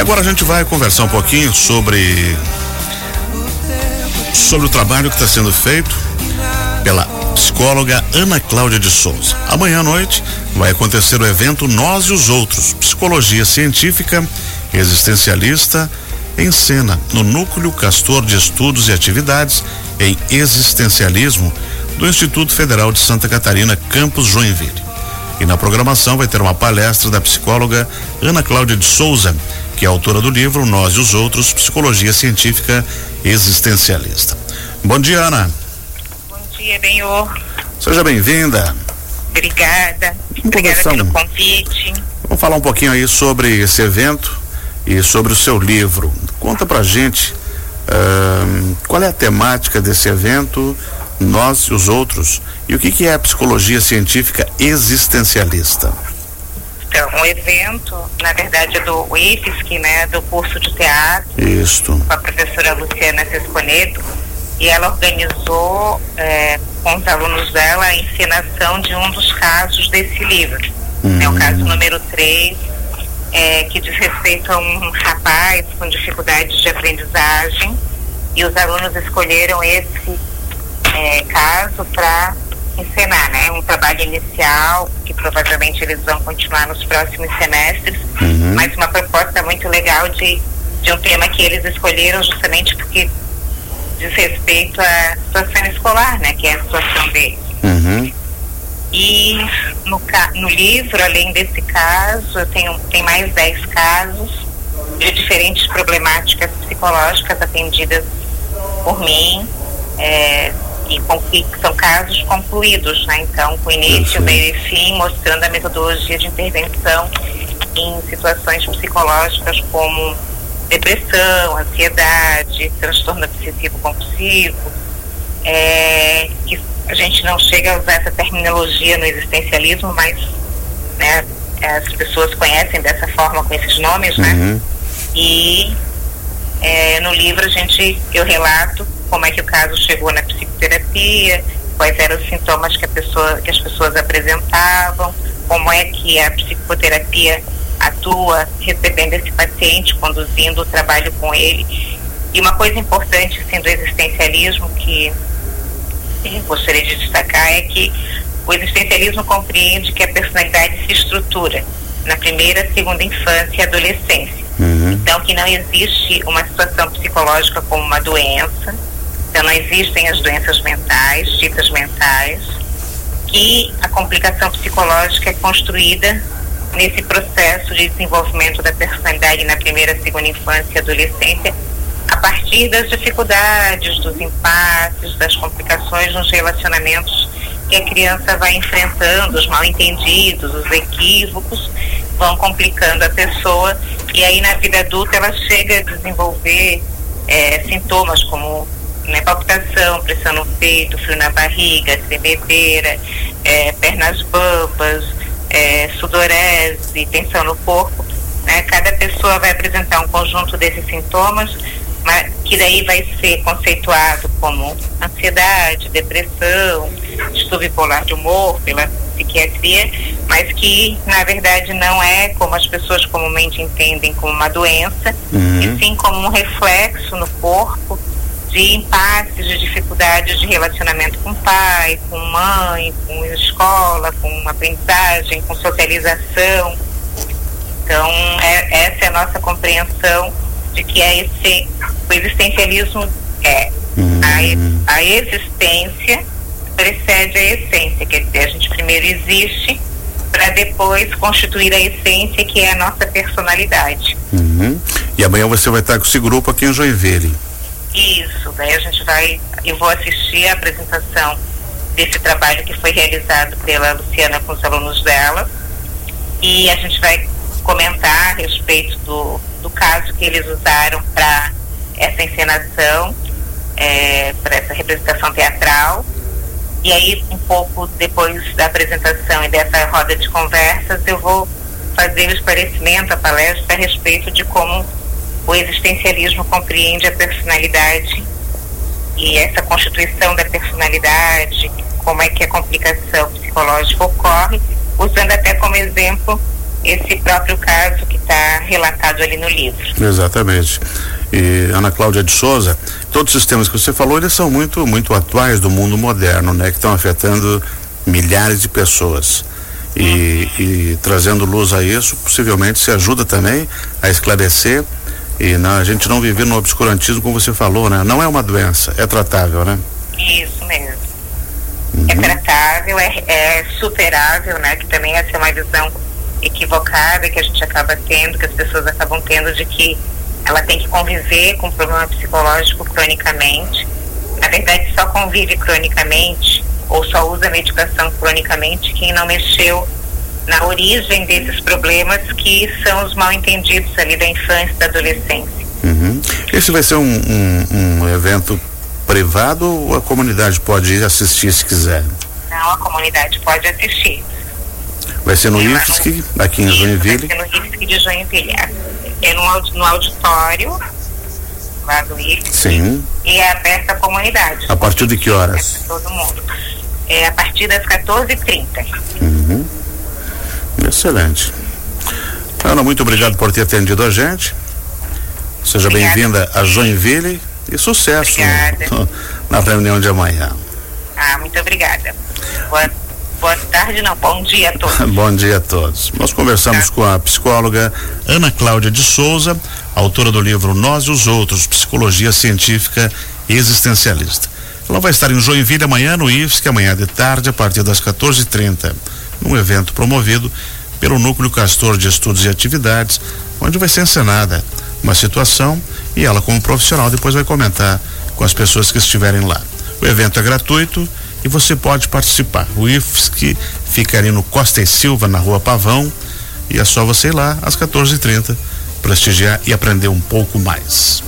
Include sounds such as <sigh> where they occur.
E agora a gente vai conversar um pouquinho sobre sobre o trabalho que está sendo feito pela psicóloga Ana Cláudia de Souza. Amanhã à noite vai acontecer o evento Nós e os Outros, psicologia científica, existencialista, em cena no Núcleo Castor de Estudos e Atividades em Existencialismo do Instituto Federal de Santa Catarina, Campus Joinville. E na programação vai ter uma palestra da psicóloga Ana Cláudia de Souza, que é autora do livro Nós e os Outros, Psicologia Científica Existencialista. Bom dia, Ana. Bom dia, Benhor. Seja bem-vinda. Obrigada. Obrigada pelo convite. Vamos falar um pouquinho aí sobre esse evento e sobre o seu livro. Conta pra gente ahn, qual é a temática desse evento, nós e os outros, e o que, que é a psicologia científica existencialista. Então, o evento, na verdade, é do IFSC, né, do curso de teatro, Isto. com a professora Luciana Sesconeto, e ela organizou é, com os alunos dela a encenação de um dos casos desse livro. É o caso número 3, é, que diz respeito a um rapaz com dificuldades de aprendizagem, e os alunos escolheram esse é, caso para encenar, né? Um trabalho inicial, que provavelmente eles vão continuar nos próximos semestres, mas uma proposta muito legal de, de um tema que eles escolheram justamente porque diz respeito à situação escolar, né? Que é a situação deles. Uhum. E no, no livro, além desse caso, eu tenho tem mais 10 casos de diferentes problemáticas psicológicas atendidas por mim. é, e com, que são casos concluídos, né? Então, com início, meio e fim, mostrando a metodologia de intervenção em situações psicológicas como depressão, ansiedade, transtorno obsessivo compulsivo, é, que a gente não chega a usar essa terminologia no existencialismo, mas né, as pessoas conhecem dessa forma, com esses nomes, né? Uhum. E é, no livro a gente, eu relato como é que o caso chegou na psicoterapia, quais eram os sintomas que, a pessoa, que as pessoas apresentavam, como é que a psicoterapia atua recebendo esse paciente, conduzindo o trabalho com ele. E uma coisa importante assim, do existencialismo que gostaria de destacar é que o existencialismo compreende que a personalidade se estrutura na primeira, segunda infância e adolescência. Uhum. Então, que não existe uma situação psicológica como uma doença, então existem as doenças mentais, ditas mentais, que a complicação psicológica é construída nesse processo de desenvolvimento da personalidade na primeira, segunda infância e adolescência, a partir das dificuldades, dos impasses, das complicações nos relacionamentos que a criança vai enfrentando, os mal entendidos, os equívocos, vão complicando a pessoa e aí na vida adulta ela chega a desenvolver eh, sintomas como né, palpitação, pressão no peito, frio na barriga, tremedeira, eh, pernas bambas, eh, sudorese, tensão no corpo. Né? Cada pessoa vai apresentar um conjunto desses sintomas, mas que daí vai ser conceituado como ansiedade, depressão, distúrbio bipolar de humor pela psiquiatria, mas que na verdade não é como as pessoas comumente entendem como uma doença, Uhum. e sim como um reflexo no corpo de impasses, de dificuldades de relacionamento com pai, com mãe, com escola, com aprendizagem, com socialização. Então, é- essa é a nossa compreensão de que é esse, o existencialismo é a, e- a existência precede a essência, quer dizer, a gente primeiro existe para depois constituir a essência que é a nossa personalidade. Uhum. E amanhã você vai estar com esse grupo aqui em Joinville. Isso, daí a gente vai, eu vou assistir a apresentação desse trabalho que foi realizado pela Luciana com os alunos dela e a gente vai comentar a respeito do, do caso que eles usaram para essa encenação, para essa representação teatral. E aí, um pouco depois da apresentação e dessa roda de conversas, eu vou fazer o esclarecimento, a palestra a respeito de como o existencialismo compreende a personalidade e essa constituição da personalidade, como é que a complicação psicológica ocorre, usando até como exemplo esse próprio caso que está relatado ali no livro. Exatamente. E Ana Cláudia de Souza, todos os temas que você falou, eles são muito, muito atuais do mundo moderno, né? Que estão afetando milhares de pessoas. E, e, trazendo luz a isso, possivelmente se ajuda também a esclarecer e não, a gente não viver no obscurantismo, como você falou, né? Não é uma doença, é tratável, né? Isso mesmo. Uhum. É tratável, é, é superável, né? Que também essa é uma visão equivocada que a gente acaba tendo, que as pessoas acabam tendo de que ela tem que conviver com um problema psicológico cronicamente. Na verdade, só convive cronicamente ou só usa medicação cronicamente quem não mexeu na origem desses problemas que são os mal entendidos ali da infância e da adolescência. Uhum. Esse vai ser um, um, um, evento privado ou a comunidade pode ir assistir se quiser? Não, a comunidade pode assistir. Vai ser no IFSC, aqui em Joinville? Vai ser no IFSC de Joinville. É, é no, no auditório lá do IFSC. Sim. E é aberto à comunidade. A partir de que horas? Todo mundo. É a partir das 14h30. Uhum. Excelente. Ana, muito obrigado por ter atendido a gente. Seja bem-vinda a Joinville e sucesso no, na reunião de amanhã. Ah, muito obrigada. Boa Boa tarde, não. Bom dia a todos. <laughs> Bom dia a todos. Nós conversamos tá. com a psicóloga Ana Cláudia de Souza, autora do livro Nós e os Outros, Psicologia Científica e Existencialista. Ela vai estar em Joinville amanhã no IFSC, amanhã de tarde, a partir das 14h30, num evento promovido pelo Núcleo Castor de Estudos e Atividades, onde vai ser encenada uma situação e ela, como profissional, depois vai comentar com as pessoas que estiverem lá. O evento é gratuito e você pode participar. O IFSC fica ali no Costa e Silva, na rua Pavão, e é só você ir lá às 14h30 prestigiar e aprender um pouco mais.